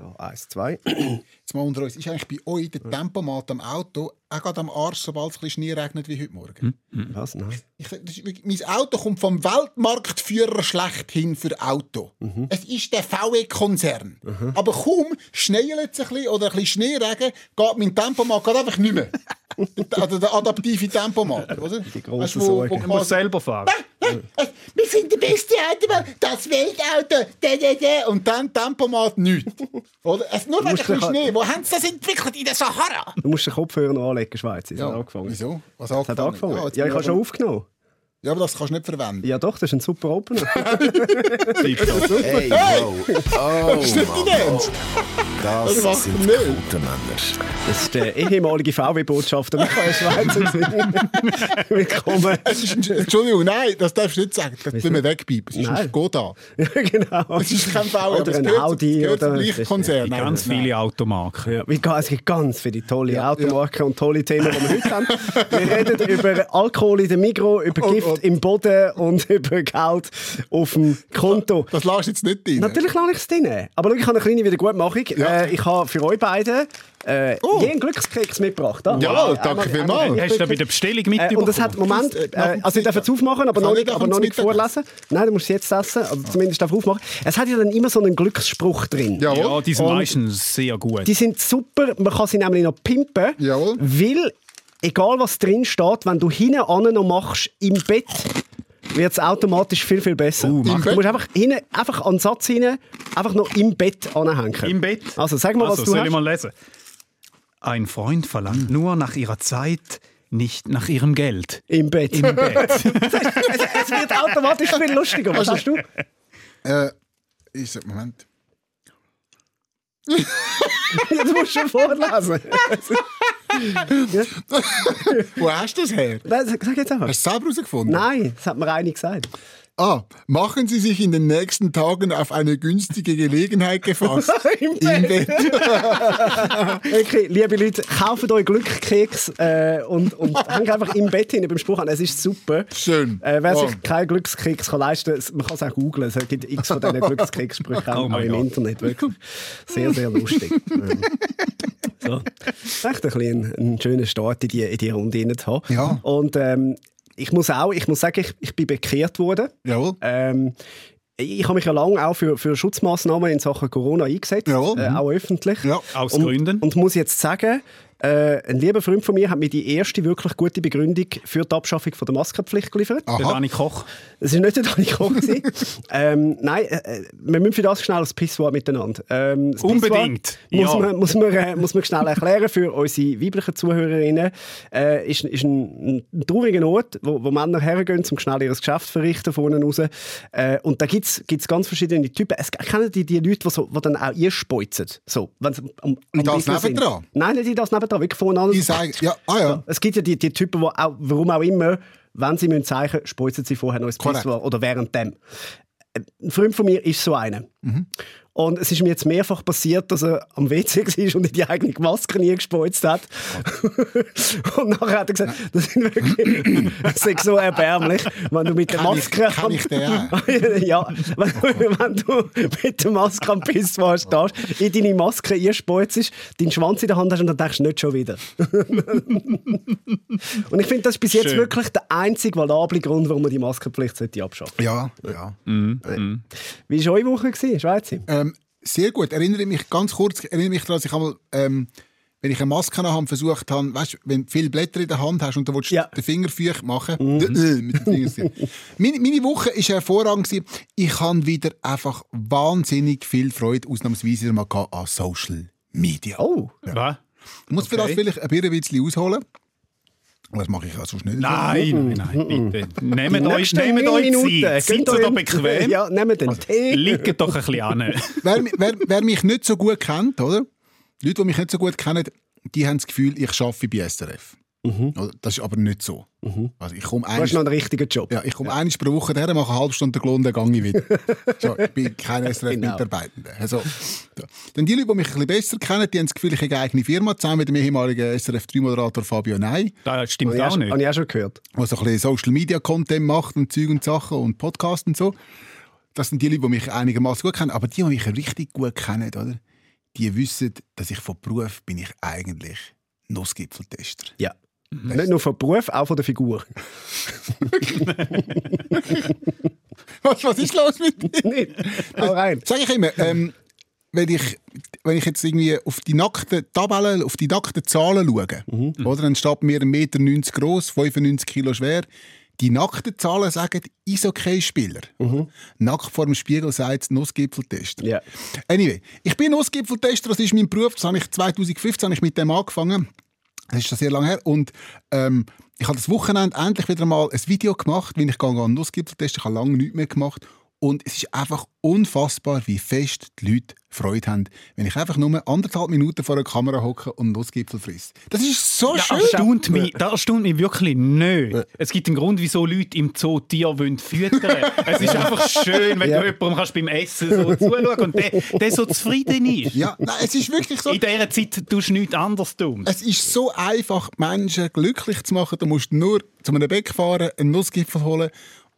Ja, eins, zwei. Jetzt mal unter uns. Ist eigentlich bei euch der Tempomat am Auto auch gerade am Arsch, sobald es ein bisschen Schnee regnet wie heute Morgen? Was? Nein. Ich, das ist, mein Auto kommt vom Weltmarktführer schlechthin für Auto. Es ist der VW-Konzern. Aber kaum schneit es ein bisschen oder ein bisschen Schneeregen, geht mein Tempomat geht einfach nicht mehr. der, der, der adaptive Tempomat, oder? Die grossen Sorgen. Man muss selber fahren. wir sind der beste Autobahn, das Weltauto, da, da, da. und dann Tempomat nichts. Oder? Es, nur wegen ein bisschen dich- Schnee. Wo haben sie das entwickelt? In der Sahara? Du musst den Kopfhörer noch anlegen, Schweiz. Es hat angefangen. Wieso? Was Es hat angefangen. jetzt Ja, bin ich habe schon aufgenommen. Ja, aber das kannst du nicht verwenden. Ja doch, das ist ein super Opener. Hey, wow. Oh, dein Ernst? Das Das sind nicht. gute Männer. Das ist der ehemalige VW-Botschafter Michael Schweizer. Willkommen. Ist Entschuldigung, nein, das darfst du nicht sagen. Das müssen wir wegpiepen. Es ist Nein. ein Skoda. Ja, genau. Es ist kein VW, Oder es ein Audi. oder gleichen Konzern. Ganz nein. viele Automarken. Ja, es gibt ganz viele tolle Automarken und tolle Themen, die wir heute haben. Wir reden über Alkohol in der Migro, über Oh Gift Gott. im Boden und über Geld auf dem Konto. Das lässt du jetzt nicht drin. Natürlich lasse ich es drin. Aber schau, ich habe eine kleine Wiedergutmachung. Ja. Äh, ich habe für euch beide äh, Oh. je einen Glückskeks mitgebracht. Da. Jawohl, Einmal- danke einmal- vielmals. einmal- Hast du da bei der Bestellung Äh, mitbekommen? und das hat, Moment, Äh, äh, also ich darf jetzt aufmachen, aber Kann noch ich nicht, aber noch nicht vorlesen. Nein, du musst es jetzt essen, also zumindest darf aufmachen. Es hat ja dann immer so einen Glücksspruch drin. ja, Jawohl. die sind Und- meistens sehr gut. Die sind super, man kann sie nämlich noch pimpen, Jawohl. weil, egal was drin steht, wenn du hinten an noch machst, im Bett, wird es automatisch viel, viel besser. Uh, du musst einfach, hinten, einfach an den Satz hinein, einfach noch im Bett anhängen. Im Bett. Also sag mal, also, was du soll hast. ich mal lesen? Ein Freund verlangt nur nach ihrer Zeit, nicht nach ihrem Geld. Im Bett. Im Bett. es, es wird automatisch viel lustiger. Was Also- hast du? Äh, ich sag, Moment. Ja, du musst schon vorlesen. Wo hast du das her? Sag jetzt einfach. Hast du es selber herausgefunden? Nein, das hat mir eine gesagt. Ah, machen Sie sich in den nächsten Tagen auf eine günstige Gelegenheit gefasst. Im Im Bett. Okay, liebe Leute, kauft euch Glückskeks äh, und, und hängt einfach im Bett hin beim Spruch an. Es ist super. Schön. Äh, wer Oh. sich keinen Glückskeks kann leisten kann, man kann es auch googlen. Es gibt x von diesen Glückskekssprüchen Oh auch im Gott. Internet. Wirklich. Sehr, sehr lustig. Ähm, so. Echt ein, bisschen ein, ein schöner Start in die, in die Runde zu haben. Ja. Und ähm, ich muss auch, ich muss sagen, ich, ich bin bekehrt worden. Jawohl. Ähm, ich habe mich ja lange auch für, für Schutzmaßnahmen in Sachen Corona eingesetzt, Jawohl. äh, auch öffentlich. Ja. Aus und, Gründen. Und muss jetzt sagen, äh, ein lieber Freund von mir hat mir die erste wirklich gute Begründung für die Abschaffung von der Maskenpflicht geliefert. Der Aha. Dani Koch. Es war nicht der Dani Koch. ähm, nein, äh, äh, wir müssen für das schnell das Pisswort miteinander. Ähm, das Unbedingt, Muss, ja. man, muss, man, äh, muss man schnell erklären für unsere weiblichen Zuhörerinnen. Äh, ist, ist ein, ein trauriger Ort, wo, wo Männer hergehen, um schnell ihr Geschäft zu verrichten von unten raus. Äh, und da gibt es ganz verschiedene Typen. Es kennen die, die Leute, die, so, die dann auch einspeuzen. So, wenn's am, am Und das nebendran? Nein, nicht das nebendran, wirklich von an. Ich sage, ja, ah ja. Es gibt ja die, die Typen, die auch, warum auch immer, wenn sie müssen zeigen speuzen sie vorher noch ein. Pisswort oder während dem. Ein Freund von mir ist so einer. Und es ist mir jetzt mehrfach passiert, dass er am WC war und in die eigene Maske nie gespeuzt hat. und nachher hat er gesagt, das sind wirklich, das ist so erbärmlich, wenn du mit der ich- Maske... kenn ich den auch. ja, wenn, du- wenn du mit der Maske am Pisswort stehst, in deine Maske einspeuzest, deinen Schwanz in der Hand hast und dann denkst du nicht schon wieder. Und ich finde, das ist bis jetzt Schön. wirklich der einzige valable Grund, warum man die Maskenpflicht sollte abschaffen Ja, ja. Wie war eure Woche, gewesen, Schweizer? Ähm, sehr gut. Erinnere mich ganz kurz, erinnere mich daran, dass ich einmal, ähm, wenn ich eine Maske habe, versucht habe, weißt, wenn du viele Blätter in der Hand hast und du willst Ja. den Finger feucht machen, äh, äh, mit den Fingern. meine, meine Woche war hervorragend. gewesen. Ich habe wieder einfach wahnsinnig viel Freude, ausnahmsweise mal an Social Media. Oh, Was? Ich muss für das vielleicht ein bisschen ausholen. Das mache ich also nicht. Nein, nein, nein, bitte. Nehmt die euch, nehmt euch. Zeit. Seid ihr da bequem? Ja, nehmt den Tee. Liegt doch ein bisschen an. wer, wer, wer mich nicht so gut kennt, oder? Leute, die mich nicht so gut kennen, die haben das Gefühl, ich arbeite bei SRF. Oder? Das ist aber nicht so. Also ich komme Du hast noch einen richtigen Job. ja, ich komme einmal pro Woche her, mache eine halbe Stunde Lohn, dann gehe ich wieder. so, ich bin kein SRF-Mitarbeitender. Also, so. Dann die Leute, die mich ein bisschen besser kennen, die haben das Gefühl, ich habe eine eigene Firma, zusammen mit dem ehemaligen SRF-3-Moderator Fabio Ney, Das stimmt auch nicht. habe ich auch schon gehört. der so ein bisschen Social-Media-Content macht und Zeug und Sachen und Podcast und so. Das sind die Leute, die mich einigermaßen gut kennen. Aber die, die mich richtig gut kennen, oder? die wissen, dass ich von Beruf bin ich eigentlich Nussgipfeltester. Ja. Nicht nur vom Beruf, auch von der Figur. Was, was ist los mit dir? Nicht? Hau rein. Sag ich immer, ähm, wenn, ich, wenn ich jetzt irgendwie auf die nackten Tabellen, auf die nackten Zahlen schaue, Mhm. oder, dann steht mir 1,90 Meter groß, 95 Kilo schwer. Die nackten Zahlen sagen Eishockey-Spieler. Nackt vor dem Spiegel sagt es Nussgipfeltester. Mhm. Ja. Anyway, ich bin Nussgipfeltester, das ist mein Beruf. Das habe ich 2015 habe ich mit dem angefangen. Das ist schon sehr lange her. Und ähm, ich habe das Wochenende endlich wieder mal ein Video gemacht, wie ich gehe an Nussgipfel testen. Ich habe lange nichts mehr gemacht. Und es ist einfach unfassbar, wie fest die Leute Freude haben, wenn ich einfach nur anderthalb Minuten vor der Kamera hocke und Nussgipfel friss. Das ist so Das schön. erstaunt mich, das erstaunt mich wirklich nicht. Es gibt einen Grund, wieso Leute im Zoo Tiere wollen füttern Es ist einfach schön, wenn Ja. du jemandem kannst beim Essen so zuschauen und der, der so zufrieden ist. Ja, nein, es ist wirklich so. In dieser Zeit tust du nichts anderes tun. Es ist so einfach, Menschen glücklich zu machen. Du musst nur zu einem Bäck fahren, einen Nussgipfel holen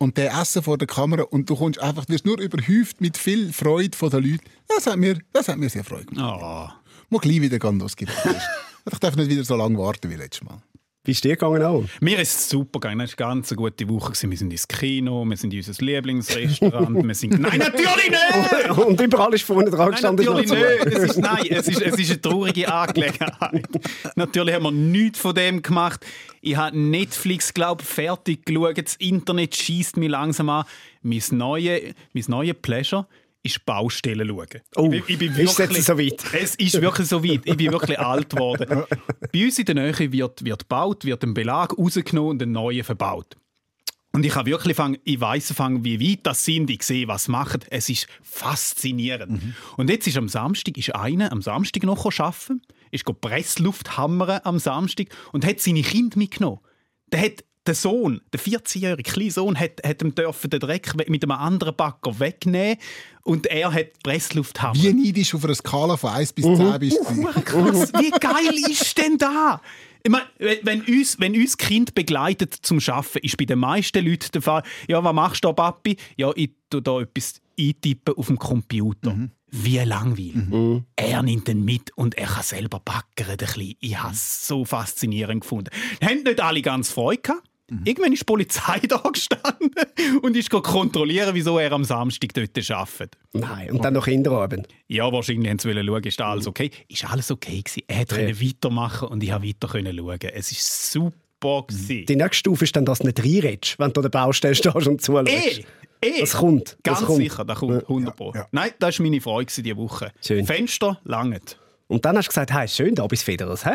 und den essen vor der Kamera und du kommst einfach, wirst nur überhäuft mit viel Freude von den Leuten. Das hat mir, das hat mir sehr Freude gemacht. Ah. Muss gleich wieder gehen, Nussgipfel testen. Ich darf nicht wieder so lange warten wie letztes Mal. Wie ist dir gegangen auch? Mir ist es super gegangen. Es war eine ganz gute Woche. Wir sind ins Kino, wir sind in unser Lieblingsrestaurant. wir sind... Nein, natürlich nicht! Und überall ist vorne dran Nein, gestanden. natürlich noch zu. nicht. Es ist, nein, es ist, es ist eine traurige Angelegenheit. natürlich haben wir nichts von dem gemacht. Ich habe Netflix, glaube fertig geschaut. Das Internet schießt mich langsam an. Mein neue, mein neue Pleasure ist Baustellen schauen. Oh, ich bin, ich bin ist wirklich, jetzt so weit? Es ist wirklich so weit. Ich bin wirklich alt geworden. Bei uns in der Nähe wird, wird gebaut, wird ein Belag rausgenommen und ein neuer verbaut. Und ich habe wirklich fang, ich weiss fang, wie weit das sind. Ich sehe, was machen. Es ist faszinierend. Und jetzt ist am Samstag ist einer am Samstag noch arbeiten, ist go Pressluft hammern am Samstag und hat seine Kinder mitgenommen. Der hat der Sohn, der 14-jährige kleine Sohn, hat, hat ihm dürfen den Dreck mit einem anderen Bagger wegnehmen und er hat Pressluft hammern. Wie neidisch auf einer Skala von 1 bis 10 bist du? Hure krass. Wie geil ist denn da? Ich meine, wenn- uns, wenn uns Kind begleitet zum Arbeiten, ist bei den meisten Leuten der Fall, ja, was machst du da, Papi? Ja, ich tue da etwas eintippen auf dem Computer. Wie langweilig. Er nimmt den mit und er kann selber bisschen. Ich habe es so faszinierend gefunden. Haben nicht alle ganz Freude gehabt. Irgendwann ist die Polizei da gestanden und ist kontrollieren, wieso er am Samstag dort arbeitet. Nein, und dann noch Kinderabend. Ja, wahrscheinlich haben sie schauen, ist alles okay. Ist alles okay gewesen. Er hat können weitermachen und ich habe weiter schauen. Es ist super gewesen. Die nächste Stufe ist dann, dass du nicht reinredest, wenn du an der Baustelle stehst und zuschaust. Eh, eh. Das kommt. Das Ganz kommt. sicher, das kommt 100 Pro. ja. Nein, das war meine Freude diese Woche. Schön. Fenster langet. Und dann hast du gesagt, hey, schön da bis Federers, hä?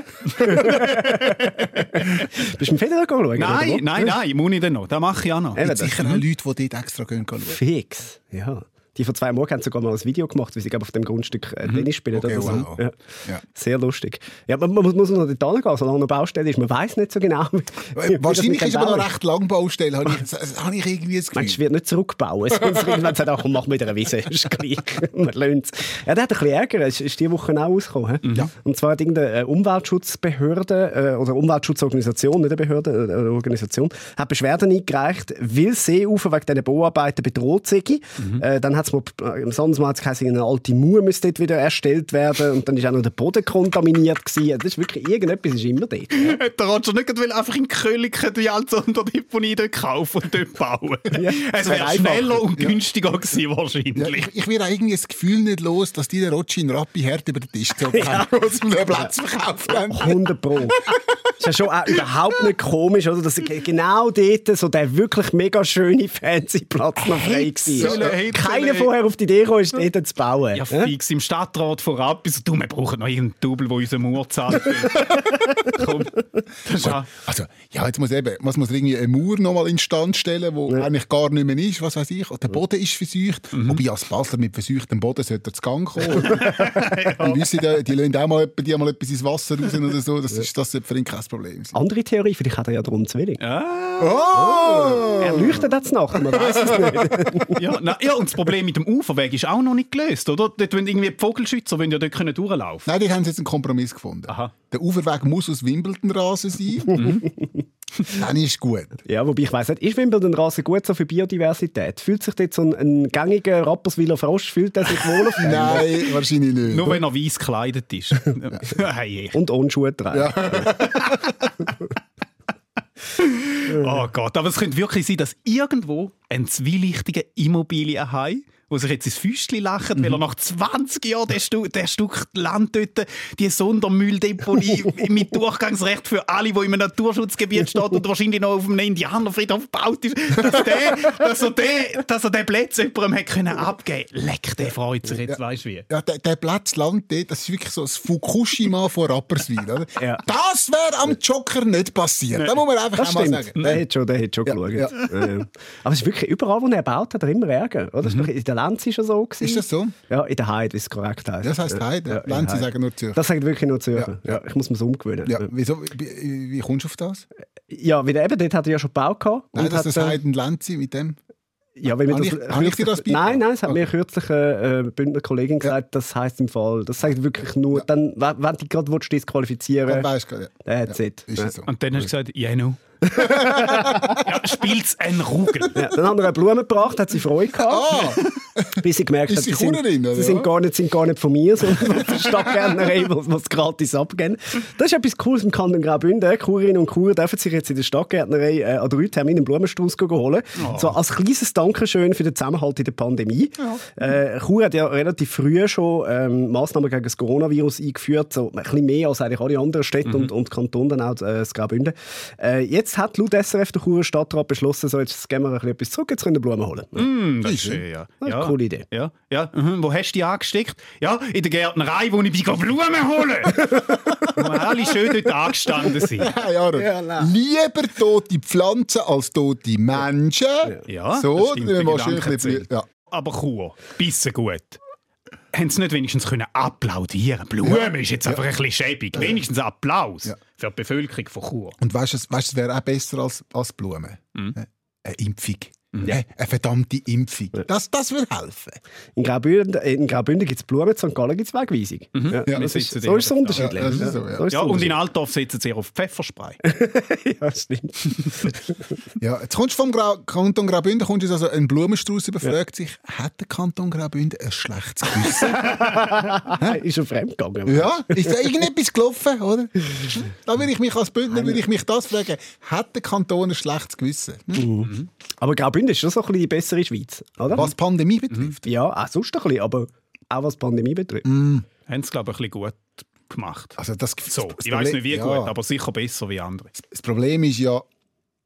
Bist du im Federer schauen? oder Nein, nein, nein, muss ich dann noch. Das mache ich auch noch. Es gibt sicher auch Leute, die dort extra gehen schauen. Fix, ja. Die vor zwei Monaten haben sogar mal ein Video gemacht, wie sie auf dem Grundstück äh, Tennis spielen Okay, oder so. wow. Ja. Ja. Sehr lustig. Ja, man, man muss, muss noch dort hingehen, solange eine Baustelle ist. Man weiß nicht so genau. wie- wie das Wahrscheinlich mit ist aber noch recht lang Baustelle, habe ich, das habe ich irgendwie das Gefühl. wird nicht zurückbauen? Sonst irgendwann sagt, komm, mach mit einer Wiese. Ist gleich. Man lernt's. Ja, der hat ein bisschen Ärger. Ist, ist diese Woche auch rausgekommen. Ja. Und zwar hat irgendeine äh, Umweltschutzbehörde äh, oder Umweltschutzorganisation, nicht eine Behörde, äh, eine Organisation, hat Beschwerden eingereicht, weil Seeufer wegen diesen Bauarbeiten bedroht sei. Äh, dann hat es mal, äh, im es geheißen, eine alte Mauer müsste dort wieder erstellt werden und dann ist auch noch der Boden kontaminiert gewesen. Das ist wirklich, irgendetwas ist immer dort. Der Roger nicht will einfach in Köliken die alte Unterdeponie dort kaufen und dort bauen. Ja, es wäre schneller und günstiger gewesen Ja, wahrscheinlich. ich, ich werde irgendwie das Gefühl nicht los, dass die den Rotschi in Rappi hart über den Tisch gezogen haben, als sie mir einen Platz verkauft haben. 100 Pro. ist ja schon auch überhaupt nicht komisch, oder? Dass ge- genau dort so der wirklich mega schöne fancy Platz noch frei war. Hitzele. Vorher auf die Idee kam, ist dort zu bauen. Ja, fix im Stadtrat von Rappi. So, du, wir brauchen noch irgendeinen Double, der unseren Mauer zahlt. Komm, das ist auch... Also, ja, jetzt muss eben, was muss irgendwie eine Mauer nochmal instand stellen, wo eigentlich gar nicht mehr ist, was weiß ich. Der Boden ist verseucht. Wobei als Basler mit verseuchtem Boden sollte er zu Gang kommen. Die wissen, die, die lassen auch mal, die mal etwas ins Wasser raus oder so. Das, ist, das sollte für ihn kein Problem sein. Andere Theorie, vielleicht hat er ja darum zu wenig. Oh! Er leuchtet jetzt nachher, man weiß es nicht. Ja, na, ja, und das Problem mit dem Uferweg ist auch noch nicht gelöst, oder? Dort wollen irgendwie die Vogelschützer wollen ja dort können durchlaufen. Nein, die haben jetzt einen Kompromiss gefunden. Aha. Der Uferweg muss aus Wimbledon-Rasen sein. Dann ist gut. Ja, wobei ich weiss nicht, ist Wimbledon-Rasen gut so für Biodiversität? Fühlt sich dort so ein, ein gängiger Rapperswiler Frosch, fühlt er sich wohl auf Nein, wahrscheinlich nicht. Nur wenn er weiß gekleidet ist. hey, Und ohne Schuhe tragen. oh Gott, aber es könnte wirklich sein, dass irgendwo ein zwielichtiger Immobilienhai wo sich jetzt ins Füßchen lacht, weil er nach 20 Jahren der, Stu der Stück Land dort, die Sondermülldeponie mit Durchgangsrecht für alle, die im Naturschutzgebiet steht und wahrscheinlich noch auf einem Indianerfriedhof gebaut ist, dass, der, dass, er, den, dass er den Platz jemandem hat können abgeben Leck, der freut sich jetzt, weißt du wie. Ja, der, der Platz Land das ist wirklich so das Fukushima von Rapperswil. Oder? Ja. Das wäre am Joker nicht passiert. Da muss man einfach Das auch mal stimmt. sagen. Der hat schon, der hat schon geschaut. ja. Ja. Aber es ist wirklich überall, wo er baut, hat er immer Ärger. Oder? Mhm. In der Lenz ist er so. Gewesen. Ist das so? Ja, in der Heide, wie es korrekt heißt. Das heisst Heide? Ja, Lenz, sagen nur Zürcher. Das sagt wirklich nur Zürcher. Ja. ich muss mir so umgewöhnen. Ja, wieso, wie, wie kommst du auf das? Ja, wie der eben, dort hat er ja schon gebaut gehabt. Nein, und dass hat, das äh, Heiden Lenzi mit dem. Ja, wenn Habe das, ich- habe ich dir das kürzlich- Nein, nein, es hat Okay. mir kürzlich eine äh, Bündner Kollegin gesagt, das heisst im Fall, das sagt wirklich nur, dann, wenn du dich gerade willst, disqualifizieren Dann willst, weißt du, ja. dann ja, ist so. Und dann hast du gesagt, ja, no. Ja, spielt's ein Rugel. ja, Dann haben wir eine Blume gebracht, hat sie Freude gehabt, Ah, bis sie gemerkt hat, sie sind, oder sie sind, gar nicht, sind gar nicht von mir, sondern von der Stadtgärtnerei, was was gratis abgeben. Das ist etwas Cooles im Kanton Graubünden. Churinnen und Churer dürfen sich jetzt in der Stadtgärtnerei äh, an drei Terminen einen Blumenstrauß holen. So als kleines Dankeschön für den Zusammenhalt in der Pandemie. Äh, Chur hat ja relativ früh schon ähm, Massnahmen gegen das Coronavirus eingeführt, so ein bisschen mehr als eigentlich alle anderen Städte und, und Kantone, dann auch äh, das Graubünden. Äh, jetzt hat laut SRF der Churer Stadtrat beschlossen, so jetzt gehen wir ein bisschen etwas zurück, jetzt können wir Blumen holen. Hm, das ist schön, ja. Das ist ja. eine coole Idee. Ja, ja. Mhm. Wo hast du die angesteckt? Ja, in der Gärtnerei, wo ich bin Blumen holen. wo alle schön dort angestanden sind. ja, ja, Ja, nein. Lieber tote Pflanzen als tote Menschen. Ja, so, das stimmt, du Gedanke ein bisschen, ja. Aber Chur, bisschen gut. Haben sie nicht wenigstens können applaudieren Blumen ist jetzt einfach ein bisschen schäbig. Wenigstens Applaus für die Bevölkerung von Chur. Und weißt du, es wäre auch besser als, als Blumen. Mhm. Eine Impfung. Äh, Eine verdammte Impfung. Das, das würde helfen. In Graubünden, in Graubünden gibt es Blumen, in St. Gallen gibt es Wegweisung. Ja, Ja, wir ist, sitzen so ist es unterschiedlich. Ja, ist so, ja. so Ja, und in. Altdorf setzen sie auf Pfefferspray. ja, stimmt. Ja, jetzt kommst du vom Grau Kanton Graubünden, kommst du also ein Blumenstrauß überfragt sich, hat der Kanton Graubünden ein schlechtes Gewissen? ist schon fremd gegangen. ja, ist da irgendetwas gelaufen, oder? Da würde ich mich als Bündner würde ich mich das fragen, hat der Kanton ein schlechtes Gewissen? Hm? Aber Graubünden ist schon so ein bisschen die bessere Schweiz, oder? Was die Pandemie betrifft. Ja, auch sonst ein bisschen, aber auch was die Pandemie betrifft. Haben sie, glaube ich, ein bisschen gut gemacht. Also das, So, das ich weiß nicht wie ja. gut, aber sicher besser wie andere. Das Problem ist ja,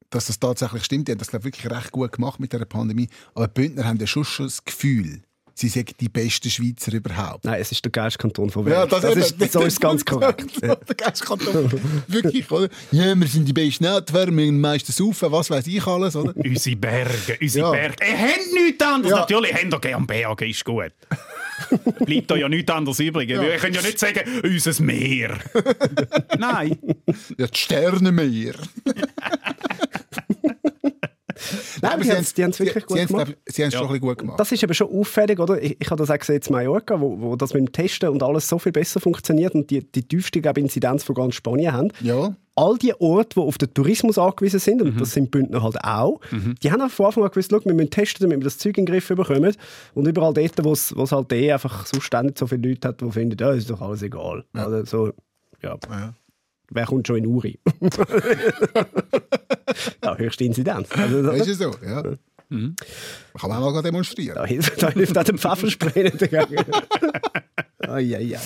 dass das tatsächlich stimmt. Die haben das glaub, ich, wirklich recht gut gemacht mit der Pandemie. Aber die Bündner haben ja schon, schon das Gefühl, sie sind die besten Schweizer überhaupt. Nein, es ist der Geistkanton von Welt. das, eben. ist, so ist es ganz korrekt. Ja. Der Geistkanton. Wirklich, oder? Ja, wir sind die besten Netwer, wir meisten saufen, was weiß ich alles, oder? Unsere Berge, unsere Ja. Berge. Ihr habt nichts anderes. Ja. Natürlich habt ihr gerne Berge, ist gut. Bleibt da ja nichts anderes übrig. Wir können ja nicht sagen, unser Meer. Nein. Ja, die Sternenmeer. Nein, aber die haben es wirklich gut sie gemacht. Sie haben es Ja. schon ein bisschen gut gemacht. Das ist eben schon auffällig, oder? Ich, ich habe das auch gesehen in Mallorca, wo, wo das mit dem Testen und alles so viel besser funktioniert und die, die tiefste Inzidenz von ganz Spanien haben. ja. All die Orte, die auf den Tourismus angewiesen sind, Mhm. und das sind Bündner halt auch, die haben von Anfang an gewusst, wir müssen testen, damit wir das Zeug in den Griff bekommen. Und überall dort, wo es halt eh einfach sonst nicht so viele Leute hat, die finden, ja, ist doch alles egal. Oder so, ja. Ja. Wer kommt schon in Uri? ja, höchste Inzidenz. Also, Das ist ja so, ja. Mhm. Kann man auch mal demonstrieren. da hilft, da hilft auch dem Pfefferspray nicht dagegen. ai, ai.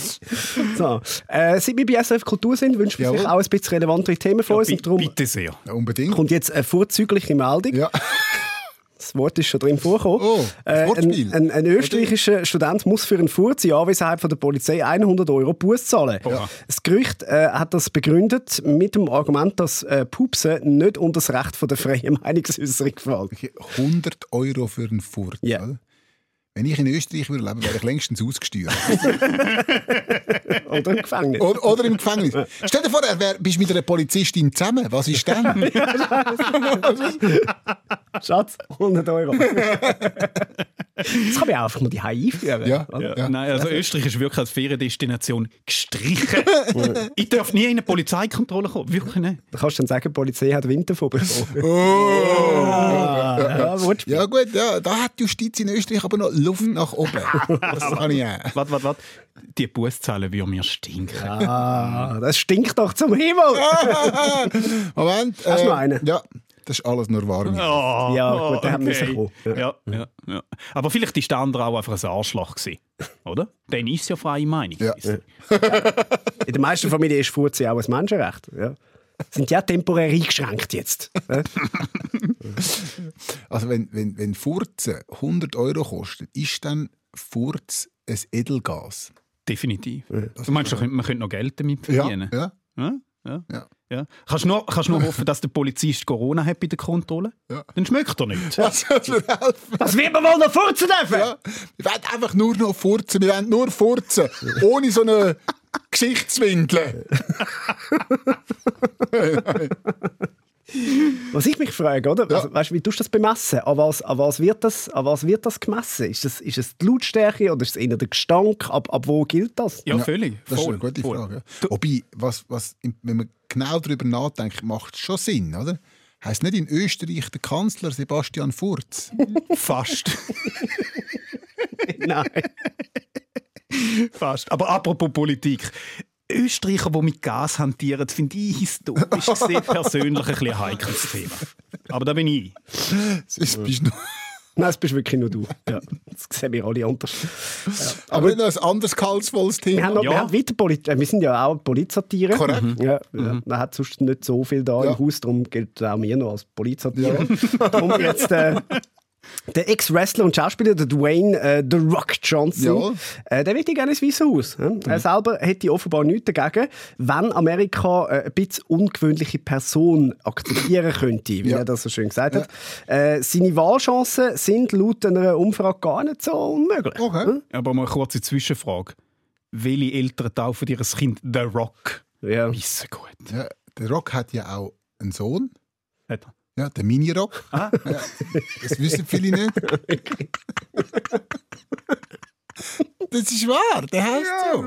So, äh, seit wir bei SRF Kultur sind, wünschen wir sich auch ein bisschen relevantere Themen von uns. Bi- Und darum Bitte sehr. Ja, unbedingt. kommt jetzt eine vorzügliche Meldung. Ja. Das Wort ist schon drin vorgekommen. Oh, äh, ein, ein, ein österreichischer Student muss für einen Furz in Anwesenheit von der Polizei 100 Euro Buß zahlen. Oha. Das Gerücht äh, hat das begründet mit dem Argument, dass äh, Pupsen nicht unter das Recht von der freien Meinungsäußerung fällt. 100 Euro für einen Furz. Ja. oder? Wenn ich in Österreich würde leben, wäre ich längstens ausgesteuert. Oder im Gefängnis. oder, oder im Gefängnis. Stell dir vor, er wär, bist mit einer Polizistin zusammen. Was ist dann? Schatz, 100 Euro. Das kann man auch einfach mal die einführen. Ja, ja. Nein, also Österreich ist wirklich als Feriendestination gestrichen. ich darf nie in eine Polizeikontrolle kommen. Wirklich nicht. Da kannst du dann sagen, die Polizei hat Winterfieber. Oh. ja, Wortspiel. Ja gut, ja, da hat die Justiz in Österreich aber noch Luft nach oben. Das kann ich auch. Warte, warte, warte. Die Bußzahlen würden mir stinken. Ah, das stinkt doch zum Himmel. Moment. Hast du äh, noch einen? Ja, das ist alles nur warm. Oh, Ja, gut, der hat müssen okay. kommen. Ja, ja, ja. Aber vielleicht ist der andere auch einfach ein Arschloch gewesen, oder? Dann ist ja freie Meinung. Ja. gewesen. In den meisten Familien ist Furzen auch ein Menschenrecht. Ja. Sind ja temporär eingeschränkt jetzt. Ja? Also wenn, wenn, wenn Furzen 100 Euro kostet, ist dann Furz ein Edelgas? Definitiv. Du meinst, man könnte noch Geld damit verdienen? ja. Ja, ja. Ja. Ja. Kannst du nur, kannst nur hoffen, dass der Polizist Corona hat bei der Kontrolle? Ja. Dann schmeckt er nicht. Das würde helfen. Was wird man wohl noch furzen dürfen? Ja. Wir wollen einfach nur noch furzen. Wir wollen nur furzen. Ohne so eine Gesichtswindel. Was ich mich frage, oder? Also, weißt, wie tust du das bemessen? An was, an, was wird das, an was wird das gemessen? Ist es, ist die Lautstärke oder ist es eher der Gestank? Ab, ab wo gilt das? Ja, völlig. Das ist Voll, eine gute voll. Frage. Ja. Wobei, was, was, wenn man genau darüber nachdenkt, macht es schon Sinn, oder? Heißt nicht in Österreich der Kanzler Sebastian Furz? Fast. Nein. Fast. Aber apropos Politik. Österreicher, die mit Gas hantieren, finde ich historisch gesehen persönlich ein, bisschen ein heikles Thema. Aber da bin ich. Das bist nur Nein, das bist wirklich nur du. Ja, das sehen wir alle anders. Aber nicht noch ein anderes gehaltsvolles Wir haben, Thema. noch, Ja. wir haben weiter Polit äh, wir sind ja auch Polizsatire. Korrekt. Ja, ja. Man hat sonst nicht so viel da Ja. im Haus, darum gilt auch mir noch als Polizsatire. darum jetzt äh, der Ex-Wrestler und Schauspieler, der Dwayne äh, The Rock Johnson, Jawohl. äh, der will gerne ins Weiße Haus. Ja? Er selber hätte offenbar nichts dagegen, wenn Amerika äh, ein bisschen ungewöhnliche Person akzeptieren könnte, wie Ja. er das so schön gesagt hat. Äh, seine Wahlchancen sind laut einer Umfrage gar nicht so unmöglich. Okay. Aber mal eine kurze Zwischenfrage. Welche Eltern taufen ihr Kind The Rock? Ja. Wissen gut. Ja, der Rock hat ja auch einen Sohn. Hat er. Ja, der Mini-Rock. Ah. Ja, das wissen viele nicht. Das ist wahr, der heißt so.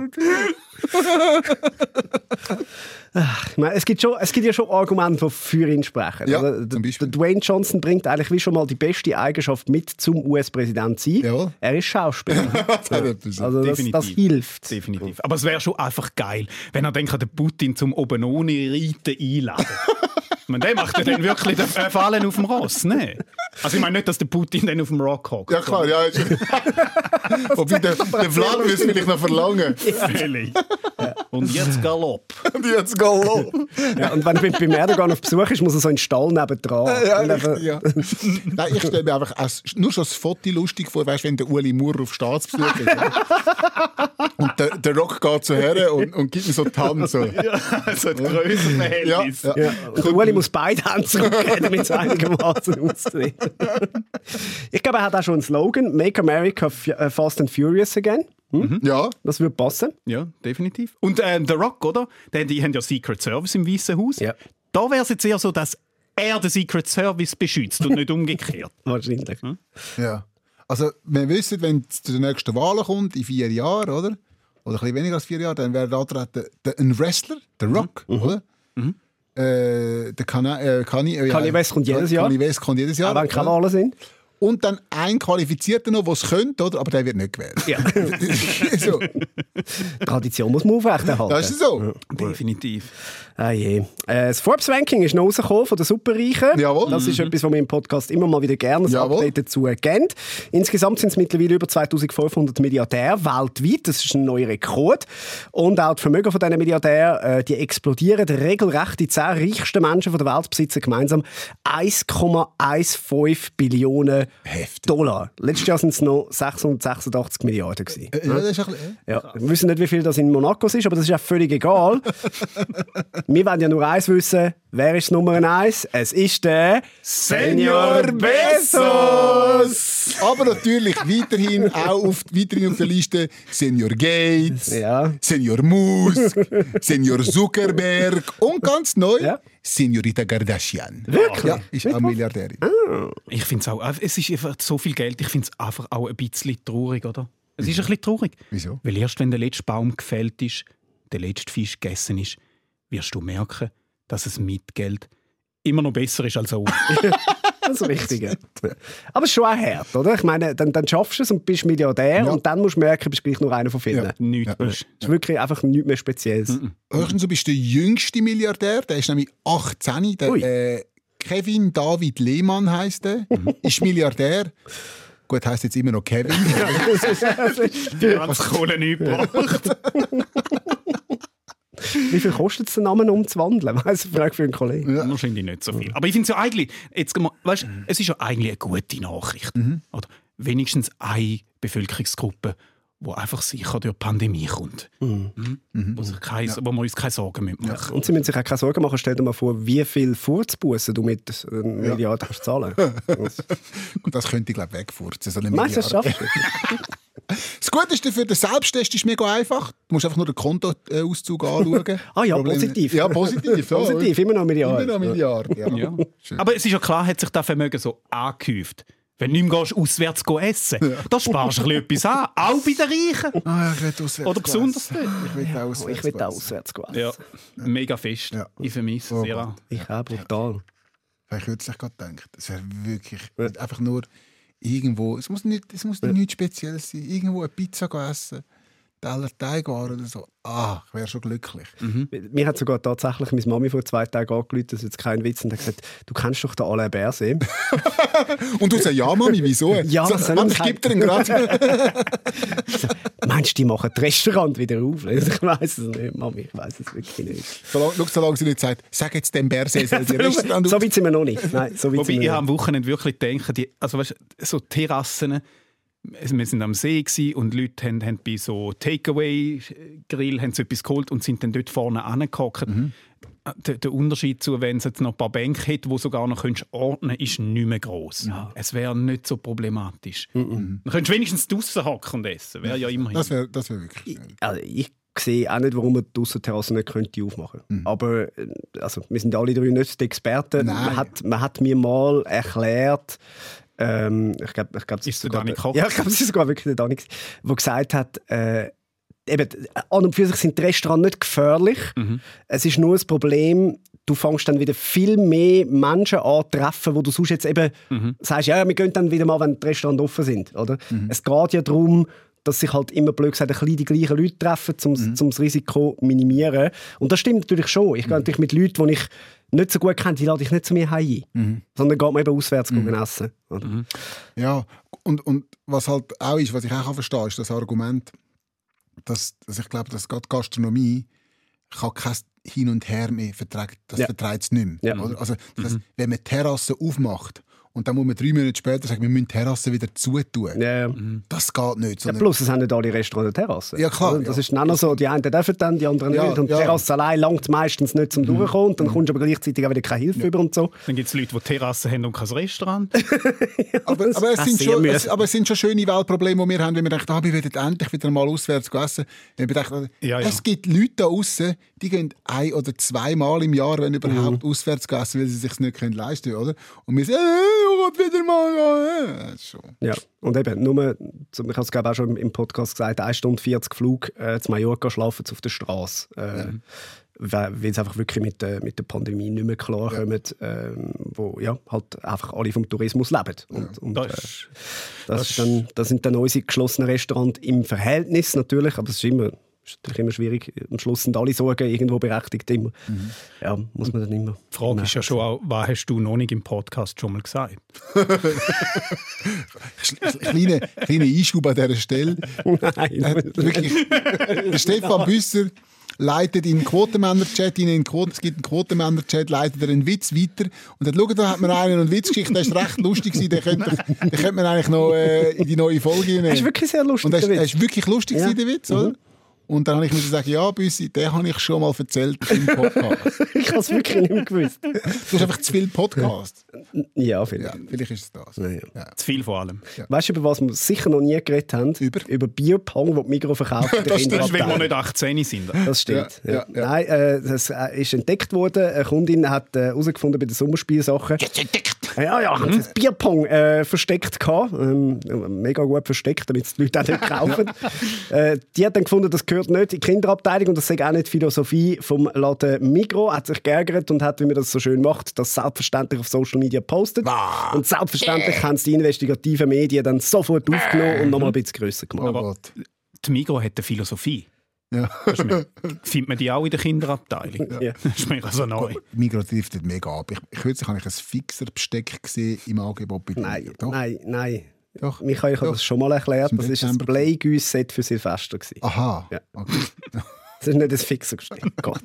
Ich meine, es, gibt schon, es gibt ja schon Argumente, die für ihn sprechen. Ja, Der, der Dwayne Johnson bringt eigentlich wie schon mal die beste Eigenschaft mit zum US-Präsident sein. Jawohl. Er ist Schauspieler. Das also das, das hilft. Definitiv. Aber es wäre schon einfach geil, wenn er denkt, den Putin zum oben ohne Reiten einladen. Ich meine, der macht ja dann wirklich den Fallen auf dem Ross, ne? Also ich meine nicht, dass der Putin dann auf dem Rock hockt. Ja, klar, ja. Wobei der, der Vlad es vielleicht noch verlangen. Völlig. Und jetzt Galopp. Und jetzt Galopp. Ja, und wenn er beim Erdogan auf Besuch ist, muss er so in den Stall nebendran. Ja, richtig, ja. Nein, ich stelle mir einfach als, nur schon das Foto lustig vor, weißt, wenn der Uli Maurer auf Staatsbesuch ist. und der, der Rock geht so her und, und gibt ihm so die Hand. So. Ja, so ein Grössenverhältnis. Ja, ja. Ja, und der Uli muss beide Hände zurückgeben, damit es einigermaßen aussieht. ich glaube, er hat auch schon einen Slogan: Make America äh, Fast and Furious again. Hm? ja. Das würde passen. Ja, definitiv. Und ähm, The Rock, oder? Die, die haben ja Secret Service im Weißen Haus. Ja. Da wäre es jetzt eher so, dass er den Secret Service beschützt und nicht umgekehrt. Wahrscheinlich. Ja. Also, wir wissen, wenn es zu den nächsten Wahlen kommt, in vier Jahren, oder? Oder ein bisschen weniger als vier Jahre, dann wäre da antreten der, ein Wrestler, der Rock, oder? Äh, der Kana, äh, Kanye, äh, Kanye West kommt jedes Jahr. Kanye West kommt jedes Jahr. Auch wenn? Wahlen sind. Und dann ein Qualifizierter noch, der es könnte, oder? aber der wird nicht gewählt. Ja. so, Tradition muss man aufrechterhalten. das ist so. Definitiv. Ah je. Äh, das Forbes-Ranking ist noch rausgekommen von den Superreichen. Jawohl. Das ist etwas, was wir im Podcast immer mal wieder gerne ein Jawohl. Update dazu geben. Insgesamt sind es mittlerweile über 2500 Milliardäre weltweit. Das ist ein neuer Rekord. Und auch die Vermögen von diesen Milliardären, äh, die explodieren regelrecht. Die 10 reichsten Menschen von der Welt besitzen gemeinsam 1,15 Billionen Heftig. Dollar. Letztes Jahr sind es noch 686 Milliarden. Gewesen. Ja, das ist ein bisschen, Ja, wir wissen nicht, wie viel das in Monaco ist, aber das ist ja völlig egal. wir wollen ja nur eins wissen. Wer ist Nummer eins? Es ist der Senor Bezos! Aber natürlich weiterhin auch auf, weiterhin auf der Liste Senior Gates, Ja. Senior Musk, Senior Zuckerberg und ganz neu Ja. Senorita Kardashian. Wirklich? Ja, ist auch Milliardärin. Ich finde es auch, es ist einfach so viel Geld, ich finde es einfach auch ein bisschen traurig, oder? Es ist ein bisschen traurig. Wieso? Weil erst wenn der letzte Baum gefällt ist, der letzte Fisch gegessen ist, wirst du merken, dass es mit Geld immer noch besser ist als ohne. Das ist richtig. ja. Aber es ist schon auch hart, oder? Ich meine, dann, dann schaffst du es und bist Milliardär Ja. und dann musst du merken, du bist gleich nur einer von vielen. Ja. Nichts. Ja. ist- Das ist wirklich einfach nichts mehr Spezielles. Höchstens du bist der jüngste Milliardär, der ist nämlich 18. Der, äh, Kevin David Lehmann heißt er, ist Milliardär. Gut, heißt jetzt immer noch Kevin. Die ganze Kohle nicht gebraucht. Wie viel kostet es, den Namen umzuwandeln? Weiss ich, Frage für einen Kollegen. Wahrscheinlich nicht so viel. Aber ich finde es ja eigentlich, jetzt, weißt, es ist ja eigentlich eine gute Nachricht. Oder wenigstens eine Bevölkerungsgruppe, die einfach sicher durch die Pandemie kommt. Mhm. Wo, sich kein, wo wir uns keine Sorgen machen Und Sie müssen sich auch keine Sorgen machen. Stell dir mal vor, wie viel Furzbussen du mit einer Milliarde kannst zahlen kannst. Und das könnte ich, glaube ich, wegfurzen. So eine Meinst du, das Milliarde. schaffst du? Das Gute ist, für den Selbsttest ist mega einfach. Du musst einfach nur den Kontoauszug anschauen. Ah ja, Problem- positiv. Ja, positiv. ja. Positiv, immer noch eine Milliarde. Immer noch eine Milliarde. Ja. Ja. Aber es ist ja klar, hat sich das Vermögen so angehäuft. Wenn du nicht mehr gehst, auswärts gehen essen da sparst du ein bisschen etwas an. Auch bei den Reichen. Ah, ich will auswärts Oder besonders essen. Ich will auch auswärts Ich will essen. auswärts gehen. Ja, mega fest. Ja. Ich vermisse Oh es sehr. Gott. an. Ich auch brutal. Habe ich kürzlich gerade gedacht. Es wäre wirklich einfach nur irgendwo, es muss, nicht, es muss nichts Spezielles sein, irgendwo eine Pizza essen, Teller Teigwaren oder so. Ah, ich wäre schon glücklich. Mir hat sogar tatsächlich meine Mami vor zwei Tagen angerufen, das ist jetzt kein Witz, und hat gesagt, du kennst doch den Alain Berset. Und du sagst, ja Mami, wieso? Ja, so, soll Mann, ich ich gebe dir einen gerade. Meinst du, die machen das Restaurant wieder auf? Ich weiß es nicht, Mami, ich weiß es wirklich nicht. Solange, schau, solange sie nicht sagt, sag jetzt dem Berse, soll die Restaurant so weit sind wir noch nicht. Nein, so weit Wobei sind ich wir habe am Wochenende wirklich gedacht, die, also weißt, so Terrassen, wir sind am See gsi und Leute haben, haben bei so Takeaway-Grill haben sie etwas geholt und sind dann dort vorne angehockt. Der, der Unterschied zu, wenn es jetzt noch ein paar Bänke hat, wo sogar noch könntest ordnen ist nicht mehr groß. Es wäre nicht so problematisch. Dann könntest wenigstens draußen hocken und essen. Wäre ja immerhin. Das wäre das wär wirklich schön. Also ich sehe auch nicht, warum man die Aussenterrasse nicht könnte aufmachen könnte. Aber äh, also, wir sind alle drei nicht die Experten. Man hat, man hat mir mal erklärt, ähm, ich glaube, ich glaub, es Ist der sogar Dani Koch? Ja, ich glaube, es ist sogar wirklich der Dani, der gesagt hat, äh, eben, an und für sich sind die Restaurants nicht gefährlich. Mhm. Es ist nur das Problem, du fängst dann wieder viel mehr Menschen an zu treffen, wo du sonst jetzt eben Mhm. sagst, ja, ja, wir gehen dann wieder mal, wenn die Restaurants offen sind. Oder? Es geht ja darum, dass sich halt immer blöd gesagt ein bisschen die gleichen Leute treffen, um Mhm. das Risiko zu minimieren. Und das stimmt natürlich schon. Ich gehe Mhm. natürlich mit Leuten, die ich nicht so gut kenne, die lade ich nicht zu mir heim ein. Mhm. Sondern geht man eben auswärts gehen essen. Oder? Ja, und, und was halt auch ist, was ich auch kann verstehen ist das Argument, dass, dass ich glaube, dass gerade Gastronomie kann kein Hin und Her mehr verträgt. Das Ja. verträgt es nicht mehr. Ja. Also, das heisst, wenn man Terrassen aufmacht und dann muss man drei Monate später sagen, wir müssen Terrassen wieder zutun, Ja, ja. das geht nicht. Ja, Sondern, plus, es haben nicht alle Restaurants eine Terrasse. Ja, klar, Oder? Das ja. ist dann auch noch so. Die einen dürfen dann, die anderen Ja, nicht. Und ja. die Terrasse allein langt meistens nicht zum Durchkommen. Und dann kommst du aber gleichzeitig auch wieder keine Hilfe über und so. Dann gibt es Leute, die Terrassen haben und kein Restaurant. aber, aber, es sind schon, es, aber es sind schon schöne Weltprobleme, die wir haben, wenn wir denken, ah, wir werden endlich wieder mal auswärts essen. Wenn wir denken, Ja, ja. Es gibt Leute da außen, die gehen ein- oder zweimal im Jahr, wenn überhaupt, Mhm. auswärts essen, weil sie es sich nicht können leisten können. Oder? Und wir sagen, äh, will wieder mal. Ja, das. Ja. Und eben, nur, ich habe es glaube auch schon im Podcast gesagt, 1 Stunde 40 Flug äh, zu Mallorca schlafen auf der Straße. Äh, weil weil sie einfach wirklich mit, der- mit der Pandemie nicht mehr klarkommen, ähm, wo ja, halt einfach alle vom Tourismus leben. Und, und, Das äh, ist- Das, ist dann, das sind dann unsere geschlossenen Restaurants im Verhältnis natürlich, aber es ist immer, ist natürlich immer schwierig. Am Schluss sind alle Sorgen irgendwo berechtigt. Immer. Ja, muss man dann immer. Die Frage ist ja schon auch, was hast du noch nicht im Podcast schon mal gesagt? Kleiner kleine Einschub an dieser Stelle. Nein. Äh, wirklich, der Stefan Büsser leitet in den Quotenmänner-Chat, in den Quoten, es gibt einen Quotenmänner-Chat, leitet er einen Witz weiter. Und dann schaut, da hat man einen eine Witzgeschichte, der ist recht lustig gewesen, den könnte, den könnte man eigentlich noch äh, in die neue Folge nehmen. Das ist wirklich sehr lustig. Und ist, der er Witz. ist wirklich lustig Ja. gewesen, der Witz, oder? Und dann habe ich müssen sagen, ja, Büssi, den habe ich schon mal erzählt im Podcast. Ich habe es wirklich nicht mehr gewusst. du hast einfach zu viel Podcast. Ja, vielleicht. Ja, vielleicht ist es das. Ja, ja. Ja. Zu viel vor allem. Weißt du, über was wir sicher noch nie geredet haben? Über? Über Bierpong, das die Migros verkauft. Das stimmt, wenn wir nicht 18 sind. Das stimmt. Ja, Ja, ja, ja. Nein, äh, das äh, ist entdeckt worden. Eine Kundin hat äh, herausgefunden bei den Sommerspielsachen. Jetzt entdeckt. Ja, ja, haben sie das Bierpong äh, versteckt gehabt. Ähm, mega gut versteckt, damit es die Leute auch nicht kaufen. äh, die hat dann gefunden, das gehört nicht in die Kinderabteilung und das sei auch nicht die Philosophie vom Laden Migro. Hat sich geärgert und hat, wie man das so schön macht, das selbstverständlich auf Social Media gepostet. Und selbstverständlich haben es die investigativen Medien dann sofort aufgenommen und nochmal ein bisschen grösser Oh gemacht. Gott. Die Migros hat eine Philosophie. Ja. Findet man die auch in der Kinderabteilung? Ja. Das ist mir so neu. Migros driftet mega ab. Ich, kürzlich habe ich ein Fixerbesteck gesehen im Angebot bei Nein, nein, nein. Doch. Michael, ich habe das schon mal erklärt. Das ist ein. Bleigüss-Set für Silvester. gewesen. Aha. Ja. Okay. Das ist nicht ein fixer Gestell. Gott.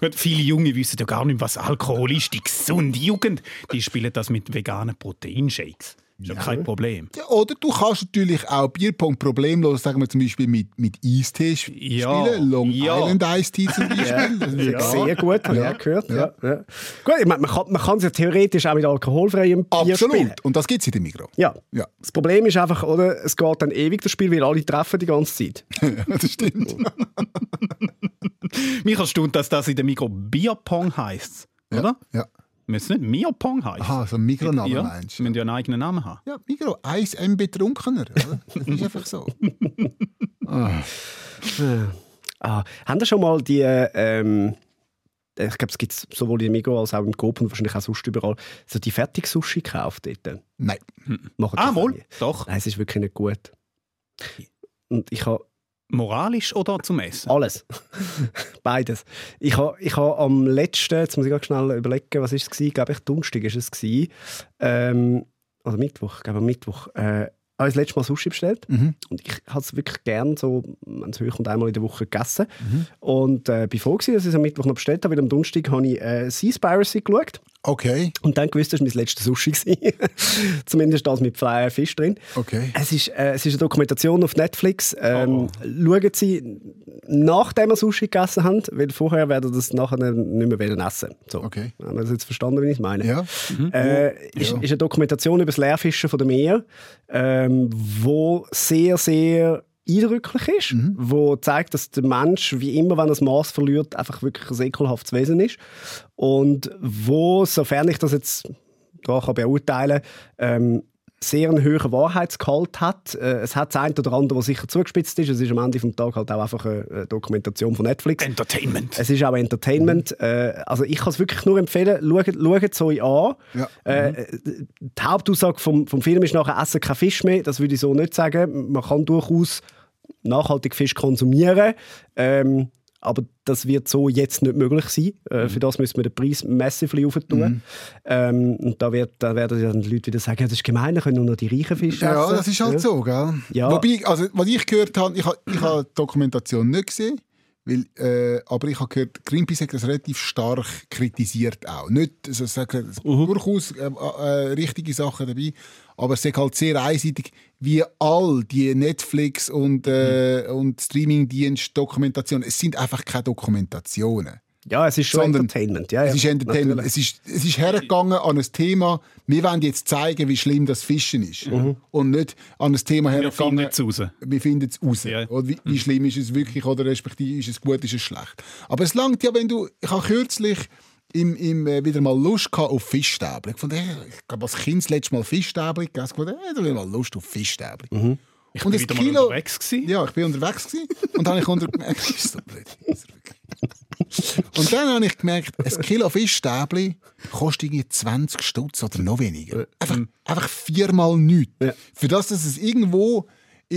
Gut, viele Junge wissen ja gar nicht, was Alkohol ist. Die gesunde Jugend, die spielen das mit veganen Proteinshakes. Ist ja kein Problem. Ja, oder du kannst natürlich auch Bierpong problemlos, sagen wir zum Beispiel mit, mit Eistee sp- Ja. spielen. Long Ja. Island Eistee zum Beispiel. Ja, Das ist ja. Sehr gut, habe ich Ja. auch gehört. Ja. Ja. Gut, ich meine, man kann man kann es ja theoretisch auch mit alkoholfreiem Bier spielen. Absolut. Und das gibt es in der Migros. Ja. Ja. Das Problem ist einfach, oder, es geht dann ewig das Spiel, weil alle treffen die ganze Zeit. das stimmt. Mich erstaunt, dass das in der Migros Bierpong heisst. Oder? Ja. Müssen nicht Mierpong heißen? Aha, so ein Migros-Name ja, meinst du? müssen ja einen eigenen Namen haben. Ja, Migros, 1 M betrunkener. Oder? Das ist einfach so. Ah, haben Sie schon mal die, ähm, ich glaube, es gibt sowohl in Migros als auch im Coop und wahrscheinlich auch sonst überall, so die Fertig-Sushi gekauft dort? Nein. Machen Ah, wohl? Doch. Nein, es ist wirklich nicht gut. Und ich habe Moralisch oder zum Essen? Alles. Beides. Ich habe ich ha am letzten, jetzt muss ich ganz schnell überlegen, was ist es gewesen? Glaube ich, Donnerstag ist es gewesen. Ähm, oder Mittwoch, ich glaube am Mittwoch. Äh, habe ich das letzte Mal Sushi bestellt. Und ich habe es wirklich gern so, wenn es hoch und einmal in der Woche gegessen. Und äh, bin froh gewesen, dass ich es am Mittwoch noch bestellt habe, weil am Donnerstag habe ich äh, Seaspiracy geschaut. Okay. Und dann gewusst, das war mein letztes Sushi. Zumindest das mit Fly Fisch drin. Okay. Es ist, äh, es ist eine Dokumentation auf Netflix. Ähm, Schauen Sie, nachdem wir Sushi gegessen haben, weil vorher werden das nachher nicht mehr wollen essen. So. Okay. Haben Sie jetzt verstanden, wie ich es meine? Ja. Äh, ist, ist eine Dokumentation über das Leerfischen von der Meer, ähm, wo sehr, sehr eindrücklich ist, wo zeigt, dass der Mensch, wie immer, wenn er das Maß verliert, einfach wirklich ein ekelhaftes Wesen ist. Und wo, sofern ich das jetzt da kann beurteilen ähm, sehr einen hohen Wahrheitsgehalt hat. Äh, es hat das eine oder andere, was sicher zugespitzt ist. Es ist am Ende des Tages halt auch einfach eine, Dokumentation von Netflix. Entertainment. Es ist auch Entertainment. Äh, also ich kann es wirklich nur empfehlen, schaut, schaut es euch an. Ja. Äh, die Hauptaussage vom, vom Film ist nachher, essen kein Fisch mehr. Das würde ich so nicht sagen. Man kann durchaus nachhaltig Fisch konsumieren. Ähm, aber das wird so jetzt nicht möglich sein. Äh, Für das müssen wir den Preis massiv aufentun. Ähm, und da, wird, da werden dann die Leute wieder sagen, ja, das ist gemein, dann können nur noch die reichen Fische Ja, essen. das ist halt Ja. so, gell? Ja. Wobei, also, was ich gehört habe, ich habe, ich habe die Dokumentation nicht gesehen, weil, äh, aber ich habe gehört, Greenpeace hat das relativ stark kritisiert auch. Nicht, also, sagen, durchaus äh, äh, richtige Sachen dabei, aber es ist halt sehr einseitig, wie all die Netflix und, äh, und Streamingdienst-Dokumentationen, es sind einfach keine Dokumentationen. Ja, es ist schon Sondern Entertainment. Ja, Es ja, ist Entertainment. natürlich. Es ist, es ist hergegangen an ein Thema, wir wollen jetzt zeigen, wie schlimm das Fischen ist. Und nicht an ein Thema Wir hergegangen, finden es raus. wir finden es raus. Ja. Oder wie, wie schlimm ist es wirklich oder respektive ist es gut, ist es schlecht. Aber es langt ja, wenn du, ich habe kürzlich im, im, äh, wieder mal Lust gehabt auf Fischstäbli. Ich fand, äh, ich glaube, als Kind das letzte Mal Fischstäbli gegessen. Ich fand, äh, da will ich mal Lust auf Fischstäbli. Ich Und bin wieder Kilo- mal unterwegs gewesen. Ja, ich bin unterwegs gewesen, und dann habe ich unter das ist so blöd. Und dann habe ich gemerkt, ein Kilo Fischstäbli kostet irgendwie 20 Stutz oder noch weniger. Einfach, einfach viermal nichts. Ja. Für das, dass es irgendwo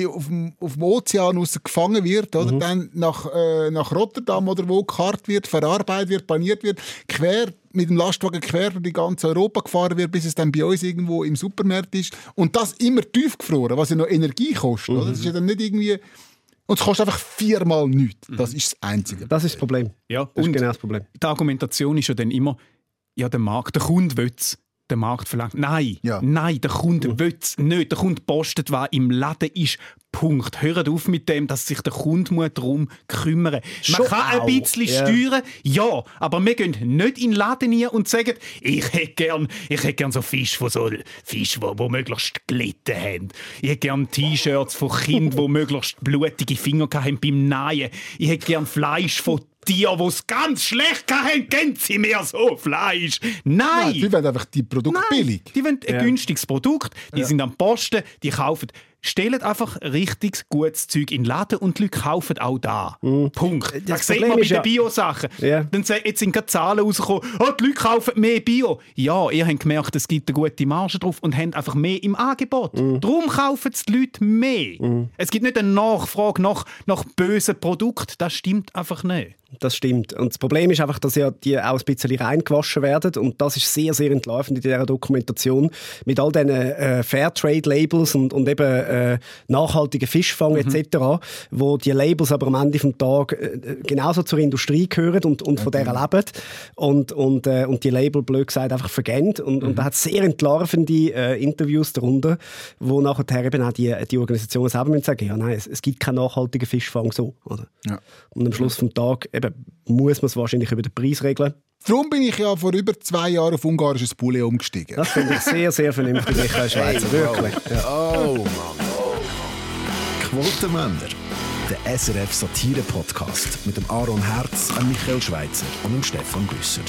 auf dem, auf dem Ozean raus gefangen wird, oder Mhm. dann nach, äh, nach Rotterdam oder wo gekarrt wird, verarbeitet wird, paniert wird, quer mit dem Lastwagen quer durch die ganze Europa gefahren wird, bis es dann bei uns irgendwo im Supermarkt ist. Und das immer tiefgefroren, was ja noch Energie kostet. Oder? Das ist ja dann nicht irgendwie... Und es kostet einfach viermal nichts. Das ist das Einzige. Das ist das Problem. Ja, Das ist genau das Problem. die Argumentation ist ja dann immer, ja, der Markt, der Kunde will es. Der Markt verlangt. Nein, Ja. nein, der Kunde will es nicht. Der Kunde postet, was im Laden ist, Punkt. Hört auf mit dem, dass sich der Kunde muss darum kümmern muss. Man kann auch, ein bisschen ja. steuern, ja, aber wir gehen nicht in den Laden rein und sagen, ich hätte gern, ich hätte gern so Fisch, wo so Fisch, wo, wo möglichst gelitten haben. Ich hätte gern T-Shirts von Kindern, die möglichst blutige Finger haben beim Nähen. Ich hätte gern Fleisch von Tieren, die es ganz schlecht haben. Geben Sie mir so Fleisch. Nein! Die wollen einfach die Produkte billig. Die wollen ein günstiges Produkt, die sind am Posten, die kaufen. Stellt einfach richtig gutes Zeug in den Laden und die Leute kaufen auch da. Punkt. Das, Das sieht man bei den ja- Bio-Sachen. Ja. Dann jetzt sind gerade Zahlen rausgekommen, oh, die Leute kaufen mehr Bio. Ja, ihr habt gemerkt, es gibt eine gute Marge drauf und habt einfach mehr im Angebot. Darum kaufen es die Leute mehr. Es gibt nicht eine Nachfrage nach, nach bösen Produkten. Das stimmt einfach nicht. Das stimmt. Und das Problem ist einfach, dass ja die auch ein bisschen reingewaschen werden. Und das ist sehr, sehr entlarvend in dieser Dokumentation. Mit all diesen äh, Fairtrade-Labels und, und eben äh, nachhaltigen Fischfang etc., wo die Labels aber am Ende des Tages äh, genauso zur Industrie gehören und, und von der leben. Und, und, äh, und die Label, blöd gesagt, einfach vergehen. Und, und da hat es sehr entlarvende äh, Interviews darunter, wo nachher eben auch die, die Organisationen selber müssen sagen, ja nein, es, es gibt keinen nachhaltigen Fischfang so. Oder? Ja. Und am Schluss vom Tag eben, muss man es wahrscheinlich über den Preis regeln. Darum bin ich ja vor über zwei Jahren auf ungarisches Poulet umgestiegen. Das finde ich sehr, sehr vernünftig, Michael Schweizer. Wirklich. Ja. Oh Mann. Quotenmänner. Der SRF Satire-Podcast mit dem Aaron Herz, dem Michael Schweizer und dem Stefan Büsser.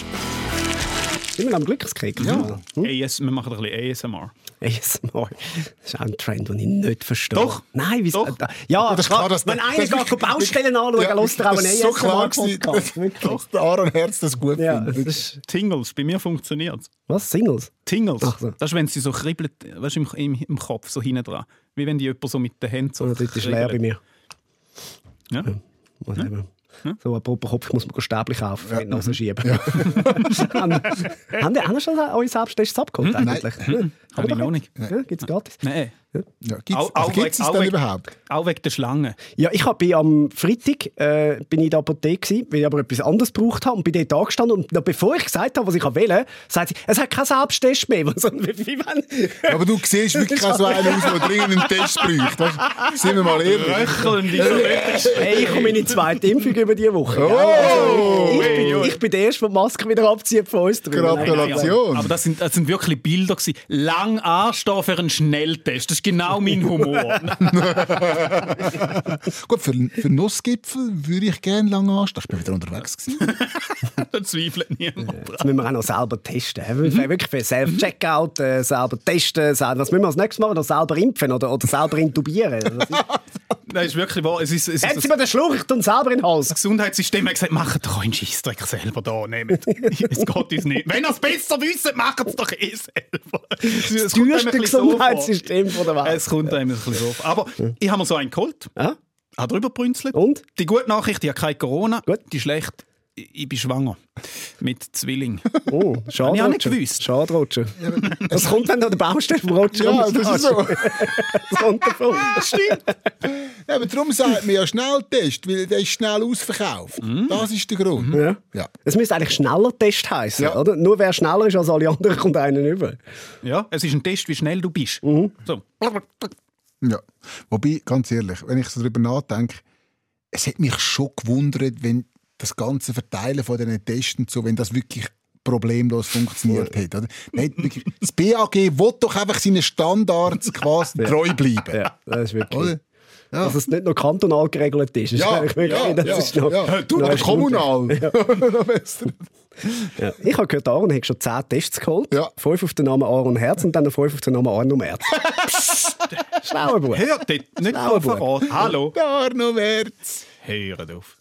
Sind wir am Glückskrieg? Ja. Hm? AS, wir machen ein bisschen ASMR. ASMR. Das ist auch ein Trend, den ich nicht verstehe. Doch. Nein, wieso? Doch. Ja, das ist klar, dass wenn einer das geht Baustellen anschauen, Ja, lässt er auch das einen so ASMR-Podcast. gewesen, dass der Aaron Herz das gut Ja, findet. das ist, Tingles, bei mir funktioniert es. was? Singles? Tingles. Ach so. Das ist, wenn sie so kribbelt, weißt, du, im, im, im Kopf, so hinten dran. Wie wenn die jemand so mit den Händen so Oder dort ist leer bei mir. Ja. Muss eben. So, apropos Kopf, ich muss mir Stäbchen kaufen, für die Nase schieben. haben, haben, die- haben die schon eure Selbsttests abgeholt eigentlich? Nein. Habe ich noch nicht. Ja, gibt's gratis. Nein. Ja, gibt's, Au- also au- gibt's es au- überhaupt? Auch wegen der Schlange. Ja, ich bin am Freitag äh, bin ich in der Apotheke, gewesen, weil ich aber etwas anderes gebraucht habe und bin dort angestanden und noch bevor ich gesagt habe, was ich wählen sagt sie, es hat keinen Selbsttest mehr. So, wie, wie wenn, Aber du siehst wirklich so einen aus, der dringend einen Test. Weißt? du? Sind wir mal ehrlich. Röchelnd, hey, ich komme meine zweite Impfung über diese Woche. Oh! Also, ich, bin, ich bin der Erste, der die Maske wieder abzieht von uns. Gratulation. Aber das sind, das sind wirklich Bilder gewesen. Lang anstehen für einen Schnelltest. Das ist genau mein Humor. Gut, für, für Nussgipfel würde ich gerne lange anstehen. Ich bin wieder unterwegs. Da zweifelt niemand dran. Jetzt müssen wir auch noch selber testen. Wir müssen wirklich für Self-Checkout äh, selber testen. selber- Was müssen wir als nächstes machen? Noch selber impfen oder, oder selber intubieren? Das ist, wirklich wahr. Es ist, es Jetzt ist sind wir den Schluch, ich tue ihn selber in den Hals. das Gesundheitssystem hat gesagt, macht doch einen Scheissdreck selber da. Nehmt. Es geht uns nicht. Wenn ihr es besser wisst, macht es doch eh selber. Es Das teuerste so. Gesundheitssystem von der Welt. Es kommt einem ein bisschen so vor. Aber ich habe mir so einen geholt. Ja? Habe drüber brünzelt. Und? Die gute Nachricht, ich habe keine Corona. Gut. Die schlecht, ich bin schwanger. Mit Zwilling. Oh, schade, ich auch nicht gewusst. Schade, Roger. Das kommt dann an der Baustelle vom Roger. Ja, das ist so. Das kommt davon. Stimmt. Ja, aber darum sagt man ja Schnelltest, weil der ist schnell ausverkauft. Das ist der Grund. Ja. Ja. Es müsste eigentlich schneller Test heißen, Ja. oder? Nur wer schneller ist als alle anderen, kommt einen über. Ja, es ist ein Test, wie schnell du bist. Mhm. So. Ja. Wobei, ganz ehrlich, wenn ich so darüber nachdenke, es hat mich schon gewundert, wenn das ganze Verteilen von diesen Tests und so, wenn das wirklich problemlos funktioniert hat. Oder? Nein, wirklich, das BAG will doch einfach seinen Standards quasi treu bleiben. Ja, das ist wirklich. Oder? Ja. Dass es nicht nur kantonal geregelt ist. ist Ja, eigentlich wirklich, ja, das ja, ist noch, ja. Du, noch kommunal. Besser. Ja. Ich habe gehört, Aaron hat schon 10 Tests geholt. Ja. Fünf auf den Namen Aaron Herz und dann noch fünf auf den Namen Arno Merz. Schlauer Bub. Hört nicht auf verraten. Hallo. Gar noch März. Hört auf.